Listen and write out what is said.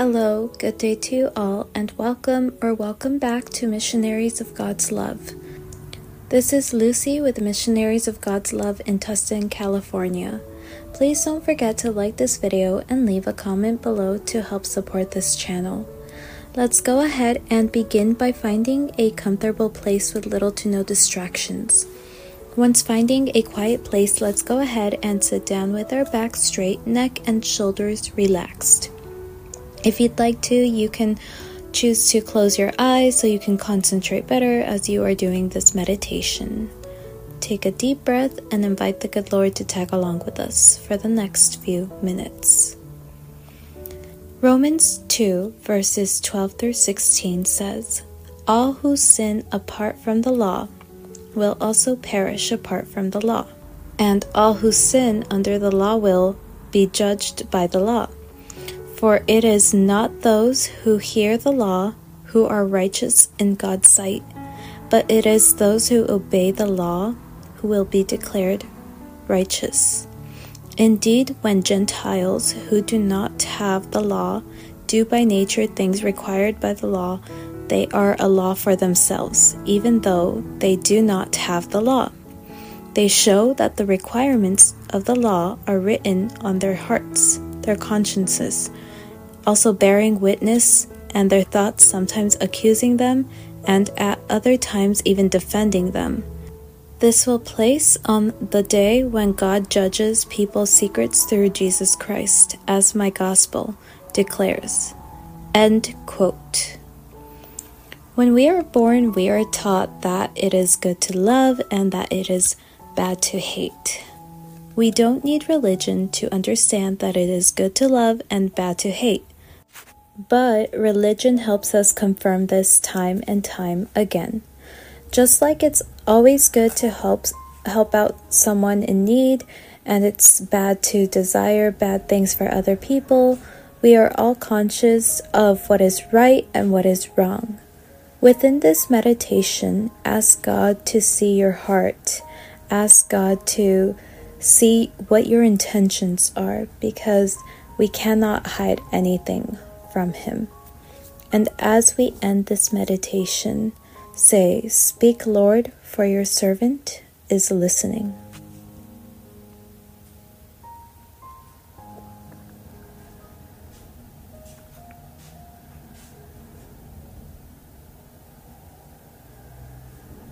Hello, good day to you all, and welcome or welcome back to Missionaries of God's Love. This is Lucy with Missionaries of God's Love in Tustin, California. Please don't forget to like this video and leave a comment below to help support this channel. Let's go ahead and begin by finding a comfortable place with little to no distractions. Once finding a quiet place, let's go ahead and sit down with our back straight, neck and shoulders relaxed. If you'd like to, you can choose to close your eyes so you can concentrate better as you are doing this meditation. Take a deep breath and invite the good Lord to tag along with us for the next few minutes. Romans 2, verses 12 through 16 says, All who sin apart from the law will also perish apart from the law, and all who sin under the law will be judged by the law. For it is not those who hear the law who are righteous in God's sight, but it is those who obey the law who will be declared righteous. Indeed, when Gentiles who do not have the law do by nature things required by the law, they are a law for themselves, even though they do not have the law. They show that the requirements of the law are written on their hearts, their consciences, also bearing witness, and their thoughts sometimes accusing them, and at other times even defending them. This will place on the day when God judges people's secrets through Jesus Christ, as my gospel declares. End quote. When we are born, we are taught that it is good to love and that it is bad to hate. We don't need religion to understand that it is good to love and bad to hate. But religion helps us confirm this time and time again. Just like it's always good to help help out someone in need and it's bad to desire bad things for other people, we are all conscious of what is right and what is wrong. Within this meditation, ask God to see your heart. Ask God to see what your intentions are because we cannot hide anything from Him. And as we end this meditation, Say, Speak, Lord, for your servant is listening.